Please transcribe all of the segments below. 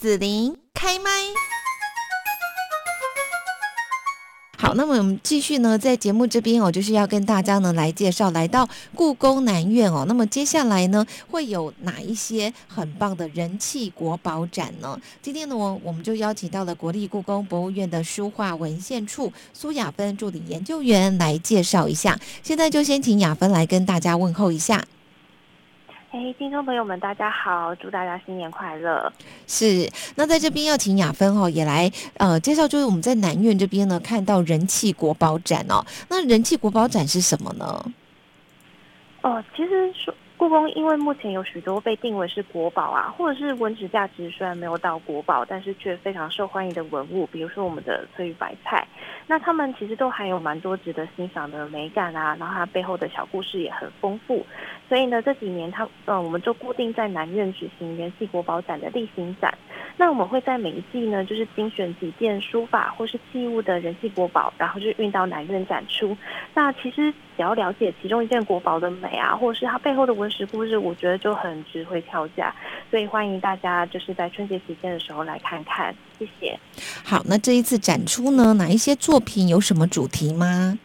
紫琳开麦。好，那么我们继续呢，在节目这边哦，就是要跟大家呢来介绍来到故宫南院哦。那么接下来呢，会有哪一些很棒的人气国宝展呢？今天呢，我我们就邀请到了国立故宫博物院的书画文献处苏雅芬助理研究员来介绍一下。现在就先请雅芬来跟大家问候一下。哎，听众朋友们，大家好！祝大家新年快乐。是，那在这边要请雅芬哦，也来呃介绍，就是我们在南苑这边呢看到人气国宝展哦。那人气国宝展是什么呢？哦，其实说。故宫因为目前有许多被定为是国宝啊，或者是文史价值虽然没有到国宝，但是却非常受欢迎的文物，比如说我们的翠玉白菜，那他们其实都还有蛮多值得欣赏的美感啊，然后它背后的小故事也很丰富。所以呢，这几年它呃，我们就固定在南院举行元系国宝展的例行展。那我们会在每一季呢，就是精选几件书法或是器物的人气国宝，然后就运到南院展出。那其实只要了解其中一件国宝的美啊，或者是它背后的文史故事，我觉得就很值回票价。所以欢迎大家就是在春节期间的时候来看看，谢谢。好，那这一次展出呢，哪一些作品有什么主题吗？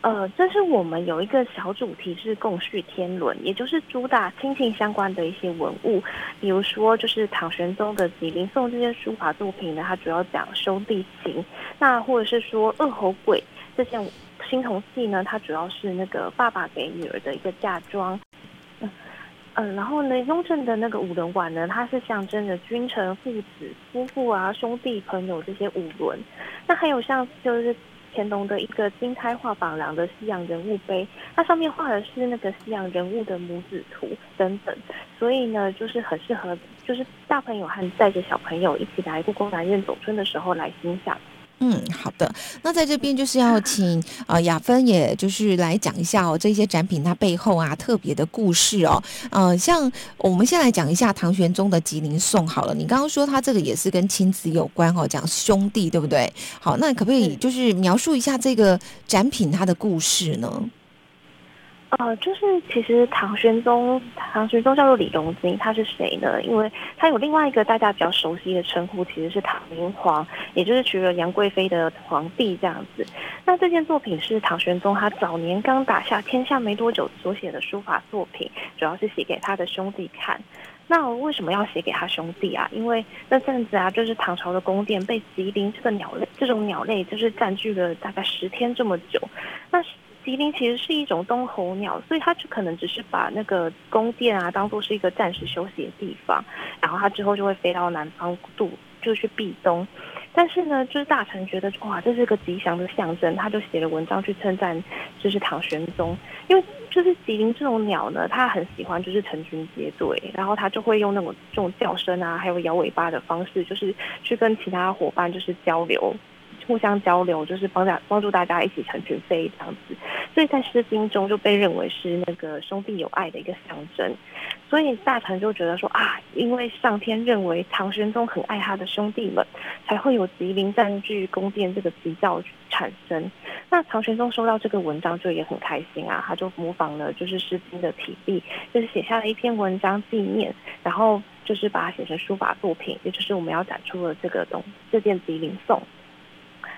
呃，这是我们有一个小主题是共叙天伦，也就是主打亲情相关的一些文物，比如说就是唐玄宗的《吉林颂》这些书法作品呢，它主要讲兄弟情；那或者是说《恶猴鬼》这件青铜器呢，它主要是那个爸爸给女儿的一个嫁妆。嗯，然后呢，雍正的那个五轮碗呢，它是象征着君臣、父子、夫妇啊、兄弟、朋友这些五轮。那还有像就是。乾隆的一个金胎画榜梁的西洋人物碑，它上面画的是那个西洋人物的母子图等等，所以呢，就是很适合，就是大朋友和带着小朋友一起来故宫南院走春的时候来欣赏。嗯，好的。那在这边就是要请啊雅芬，也就是来讲一下哦，这些展品它背后啊特别的故事哦。呃，像我们先来讲一下唐玄宗的吉林颂好了。你刚刚说他这个也是跟亲子有关哦，讲兄弟对不对？好，那可不可以就是描述一下这个展品它的故事呢？呃，就是其实唐玄宗，唐玄宗叫做李隆基，他是谁呢？因为他有另外一个大家比较熟悉的称呼，其实是唐明皇，也就是娶了杨贵妃的皇帝这样子。那这件作品是唐玄宗他早年刚打下天下没多久所写的书法作品，主要是写给他的兄弟看。那为什么要写给他兄弟啊？因为那阵子啊，就是唐朝的宫殿被吉林这个鸟类，这种鸟类就是占据了大概十天这么久。那吉林其实是一种冬候鸟，所以它就可能只是把那个宫殿啊当做是一个暂时休息的地方，然后它之后就会飞到南方度，就去避冬。但是呢，就是大臣觉得哇，这是个吉祥的象征，他就写了文章去称赞，就是唐玄宗，因为就是吉林这种鸟呢，它很喜欢就是成群结队，然后它就会用那种这种叫声啊，还有摇尾巴的方式，就是去跟其他伙伴就是交流。互相交流，就是帮大帮助大家一起成群飞这样子，所以在《诗经》中就被认为是那个兄弟友爱的一个象征。所以大臣就觉得说啊，因为上天认为唐玄宗很爱他的兄弟们，才会有吉林占据宫殿这个吉兆产生。那唐玄宗收到这个文章就也很开心啊，他就模仿了就是《诗经》的体例，就是写下了一篇文章纪念，然后就是把它写成书法作品，也就是我们要展出的这个东这件《吉林颂》。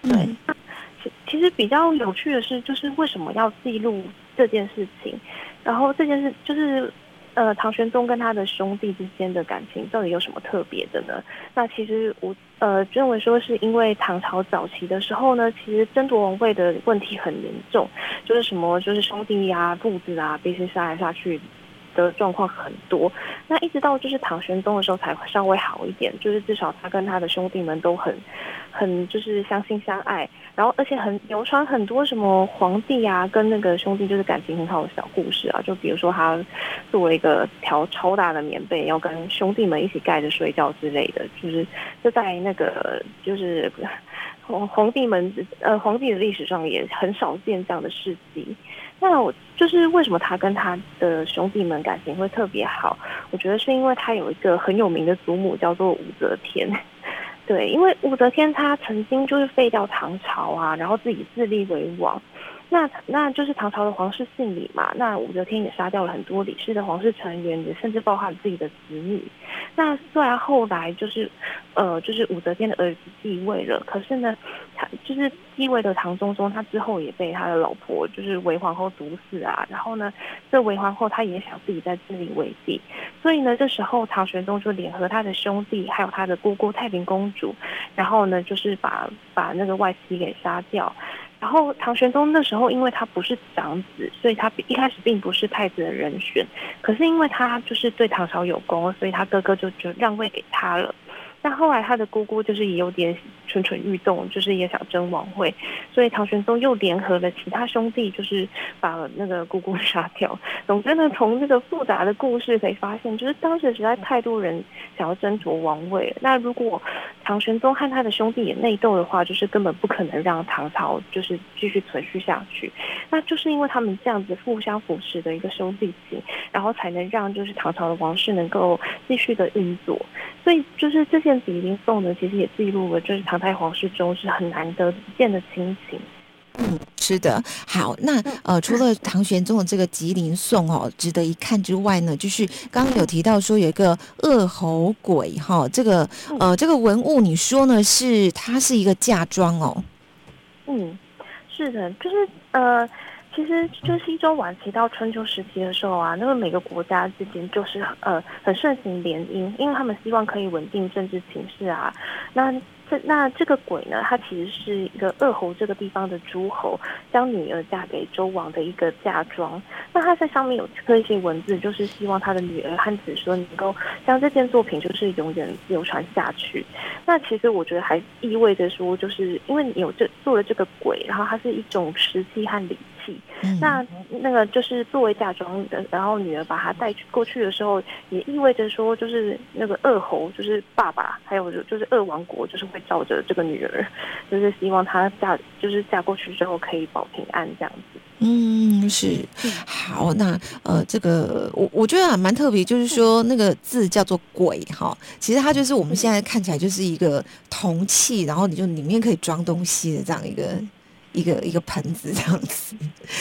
对，其其实比较有趣的是，就是为什么要记录这件事情？然后这件事就是，呃，唐玄宗跟他的兄弟之间的感情到底有什么特别的呢？那其实我呃认为说，是因为唐朝早期的时候呢，其实争夺王位的问题很严重，就是什么就是兄弟啊、父子啊，必须杀来杀去。的状况很多，那一直到就是唐玄宗的时候才稍微好一点，就是至少他跟他的兄弟们都很，很就是相亲相爱，然后而且很流传很多什么皇帝啊跟那个兄弟就是感情很好的小故事啊，就比如说他做了一个条超大的棉被要跟兄弟们一起盖着睡觉之类的，就是就在那个就是皇皇帝们呃皇帝的历史上也很少见这样的事迹。那我就是为什么他跟他的兄弟们感情会特别好？我觉得是因为他有一个很有名的祖母叫做武则天，对，因为武则天她曾经就是废掉唐朝啊，然后自己自立为王。那那就是唐朝的皇室姓李嘛，那武则天也杀掉了很多李氏的皇室成员，也甚至包含自己的子女。那虽然后来就是，呃，就是武则天的儿子继位了，可是呢，他就是继位的唐中宗，他之后也被他的老婆就是韦皇后毒死啊。然后呢，这韦皇后她也想自己在自立为帝，所以呢，这时候唐玄宗就联合他的兄弟，还有他的姑姑太平公主，然后呢，就是把把那个外戚给杀掉。然后唐玄宗那时候，因为他不是长子，所以他一开始并不是太子的人选。可是因为他就是对唐朝有功，所以他哥哥就就让位给他了。但后来他的姑姑就是也有点蠢蠢欲动，就是也想争王位，所以唐玄宗又联合了其他兄弟，就是把那个姑姑杀掉。总之呢，从这个复杂的故事可以发现，就是当时实在太多人想要争夺王位。那如果唐玄宗和他的兄弟也内斗的话，就是根本不可能让唐朝就是继续存续下去。那就是因为他们这样子互相扶持的一个兄弟情，然后才能让就是唐朝的王室能够继续的运作。所以就是这件笔林颂呢，其实也记录了，就是唐太皇室中是很难得见的亲情。嗯，是的。好，那呃，除了唐玄宗的这个吉林颂哦，值得一看之外呢，就是刚刚有提到说有一个恶猴鬼哈，这个呃，这个文物你说呢是它是一个嫁妆哦？嗯，是的，就是呃。其实就西周晚期到春秋时期的时候啊，那个每个国家之间就是呃很盛行联姻，因为他们希望可以稳定政治情势啊。那那这个鬼呢，它其实是一个恶侯这个地方的诸侯将女儿嫁给周王的一个嫁妆。那他在上面有刻一些文字，就是希望他的女儿和子孙能够将这件作品就是永远流传下去。那其实我觉得还意味着说，就是因为你有这做了这个鬼，然后它是一种时气和礼。那那个就是作为嫁妆的，然后女儿把她带去过去的时候，也意味着说，就是那个二猴，就是爸爸，还有就是二王国，就是会照着这个女儿，就是希望她嫁，就是嫁过去之后可以保平安这样子。嗯，是好。那呃，这个我我觉得还蛮特别，就是说那个字叫做“鬼”哈，其实它就是我们现在看起来就是一个铜器，然后你就里面可以装东西的这样一个。一个一个盆子这样子，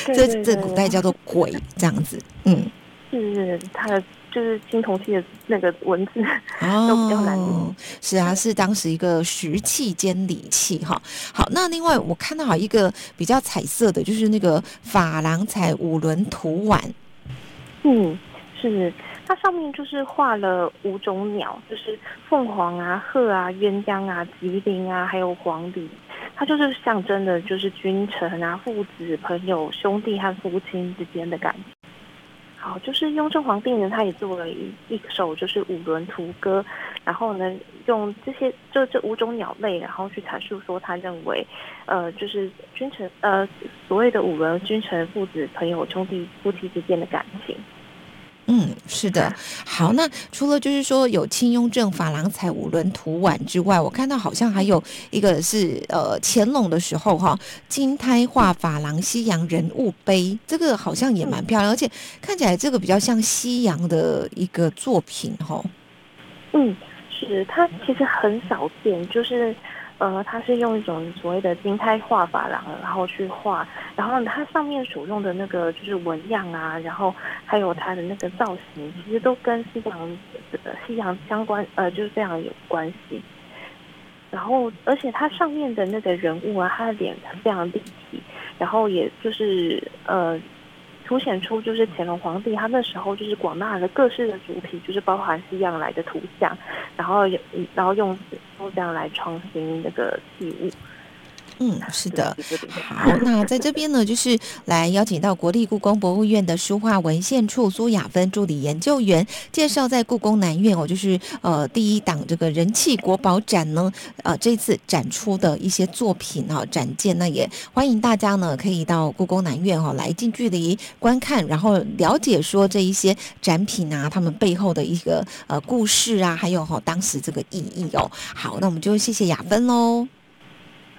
这这古代叫做鬼这样子，嗯，是它的就是青铜器的那个文字都比较难读，是啊，是当时一个石器兼礼器哈。好，那另外我看到好一个比较彩色的，就是那个珐琅彩五轮图碗，嗯，是它上面就是画了五种鸟，就是凤凰啊、鹤啊、鸳鸯啊、吉林啊，还有黄鹂。它就是象征的，就是君臣啊、父子、朋友、兄弟和父亲之间的感情。好，就是雍正皇帝呢，他也做了一一首就是五轮图歌，然后呢，用这些就这五种鸟类，然后去阐述说他认为，呃，就是君臣呃所谓的五轮君臣、父子、朋友、兄弟、夫妻之间的感情。嗯，是的。好，那除了就是说有清雍正珐琅彩五轮图碗之外，我看到好像还有一个是呃乾隆的时候哈，金胎画珐琅西洋人物碑，这个好像也蛮漂亮，而且看起来这个比较像西洋的一个作品哈。嗯，是它其实很少见，就是。呃，它是用一种所谓的金胎画法啦，然后去画，然后它上面所用的那个就是纹样啊，然后还有它的那个造型，其实都跟西洋西洋相关，呃，就是非常有关系。然后，而且它上面的那个人物啊，他的脸非常立体，然后也就是呃。凸显出就是乾隆皇帝他那时候就是广纳了各式的主题，就是包含西洋来的图像，然后然后用这样来创新那个器物。嗯，是的。好，那在这边呢，就是来邀请到国立故宫博物院的书画文献处苏雅芬助理研究员，介绍在故宫南院哦，就是呃第一档这个人气国宝展呢，呃这次展出的一些作品啊展件，那也欢迎大家呢可以到故宫南院哦来近距离观看，然后了解说这一些展品啊，他们背后的一个呃故事啊，还有哈当时这个意义哦。好，那我们就谢谢雅芬喽。